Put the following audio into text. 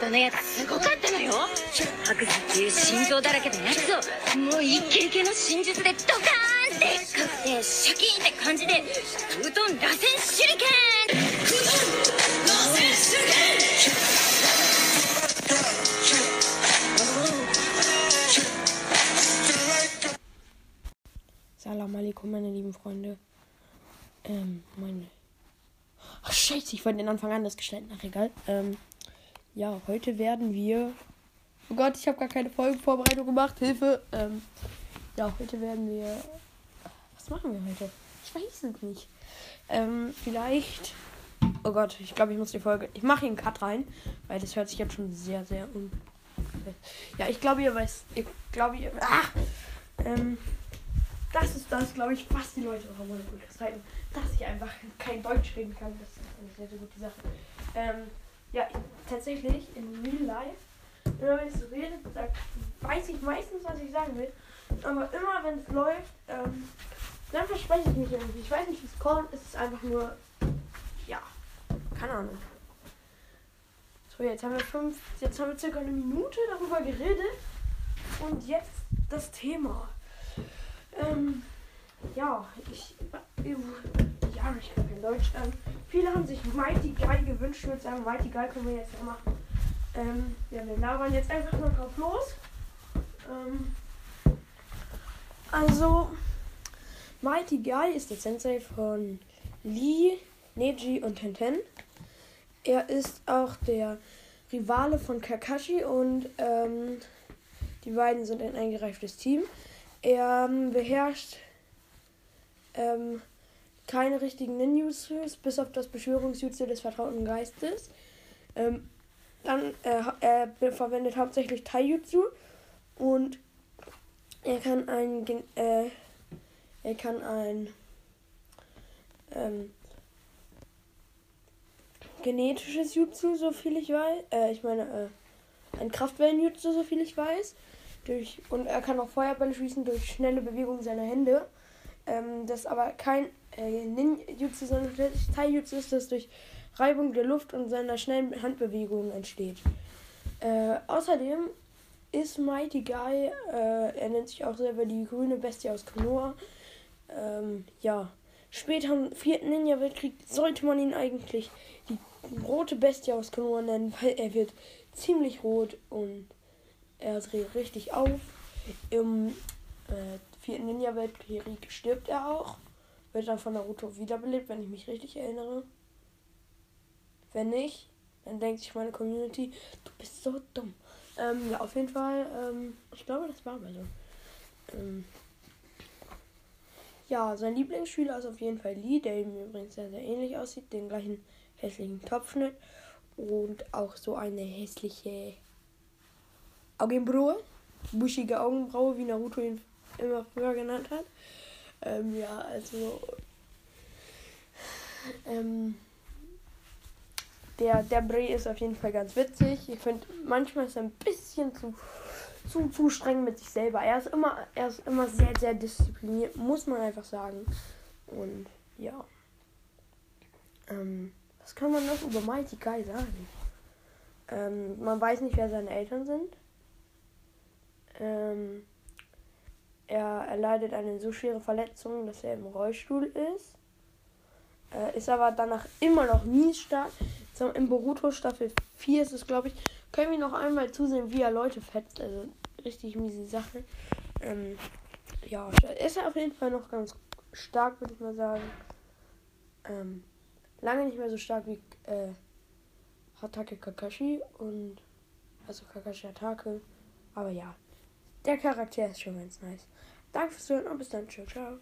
トのやつすごかったのよ白山っていう心臓だらけのやつをもうイケイケの真術でドカーンでっかくてシャキーンって感じでウトン螺旋手裏剣 Salam alaikum, meine lieben Freunde. Ähm, meine. Ach, scheiße, ich wollte den Anfang anders gestalten. Ach, egal. Ähm, ja, heute werden wir. Oh Gott, ich habe gar keine Folgenvorbereitung gemacht. Hilfe. Ähm, ja, heute werden wir. Was machen wir heute? Ich weiß es nicht. Ähm, vielleicht. Oh Gott, ich glaube, ich muss die Folge. Ich mache hier einen Cut rein, weil das hört sich jetzt schon sehr, sehr un. Ja, ich glaube, ihr weißt. Ich glaube, ihr. Ah! Ähm. Das ist das, glaube ich, was die Leute auch immer gut zeigen, dass ich einfach kein Deutsch reden kann. Das ist eine sehr, sehr gute Sache. Ähm, ja, tatsächlich, in Real Life, immer wenn ich so rede, sag, weiß ich meistens, was ich sagen will. Aber immer wenn es läuft, ähm, dann verspreche ich mich irgendwie. Ich weiß nicht, wie es kommt. Es ist einfach nur, ja, keine Ahnung. So, jetzt haben wir fünf, jetzt haben wir circa eine Minute darüber geredet. Und jetzt das Thema. Ähm, ja, ich, ja, ich kann kein Deutsch. Ähm, viele haben sich Mighty Guy gewünscht. Ich sagen, Mighty Guy können wir jetzt ja machen. Ähm, ja, wir labern jetzt einfach nur drauf los. Ähm, also, Mighty Guy ist der Sensei von Lee, Neji und Tenten. Er ist auch der Rivale von Kakashi und ähm, die beiden sind ein eingereiftes Team. Er ähm, beherrscht ähm, keine richtigen Ninjutsus, bis auf das Beschwörungsjutsu des vertrauten Geistes. Ähm, dann äh, er verwendet hauptsächlich Taijutsu und er kann ein äh, er kann ein ähm, genetisches Jutsu, so viel ich weiß. Äh, ich meine, äh, ein Kraftwellenjutsu, so viel ich weiß. Durch, und er kann auch Feuerbälle schießen durch schnelle Bewegung seiner Hände. Ähm, das aber kein äh, Ninjutsu, sondern Taijutsu ist, das durch Reibung der Luft und seiner schnellen Handbewegungen entsteht. Äh, außerdem ist Mighty Guy, äh, er nennt sich auch selber die grüne Bestie aus Konoha. Ähm, ja, später im vierten Ninja-Weltkrieg sollte man ihn eigentlich die rote Bestie aus Konoha nennen, weil er wird ziemlich rot und er dreht richtig auf. Im äh, vierten Ninja-Weltkrieg stirbt er auch. Wird dann von Naruto wiederbelebt, wenn ich mich richtig erinnere. Wenn nicht, dann denkt sich meine Community, du bist so dumm. Ähm, ja, auf jeden Fall, ähm, ich glaube, das war mal so. Ähm, ja, sein Lieblingsschüler ist auf jeden Fall Lee, der ihm übrigens sehr, sehr ähnlich aussieht. Den gleichen hässlichen Topfschnitt und auch so eine hässliche Augenbraue. Buschige Augenbraue, wie Naruto ihn immer früher genannt hat. Ähm, ja, also. Ähm, der, der Bray ist auf jeden Fall ganz witzig. Ich finde, manchmal ist er ein bisschen zu, zu, zu streng mit sich selber. Er ist, immer, er ist immer sehr, sehr diszipliniert, muss man einfach sagen. Und ja. Ähm, was kann man noch über Mighty Guy sagen? Ähm, man weiß nicht, wer seine Eltern sind. Ähm, er erleidet eine so schwere Verletzung, dass er im Rollstuhl ist. Äh, ist aber danach immer noch nie stark. So, in Boruto Staffel 4 ist es, glaube ich. Können wir noch einmal zusehen, wie er Leute fetzt. Also richtig miese Sache. Ähm, ja, ist er auf jeden Fall noch ganz stark, würde ich mal sagen. Ähm, lange nicht mehr so stark wie äh, Hatake Kakashi und also Kakashi Hatake. Aber ja, der Charakter ist schon ganz nice. Danke fürs Hören und bis dann. Ciao, ciao.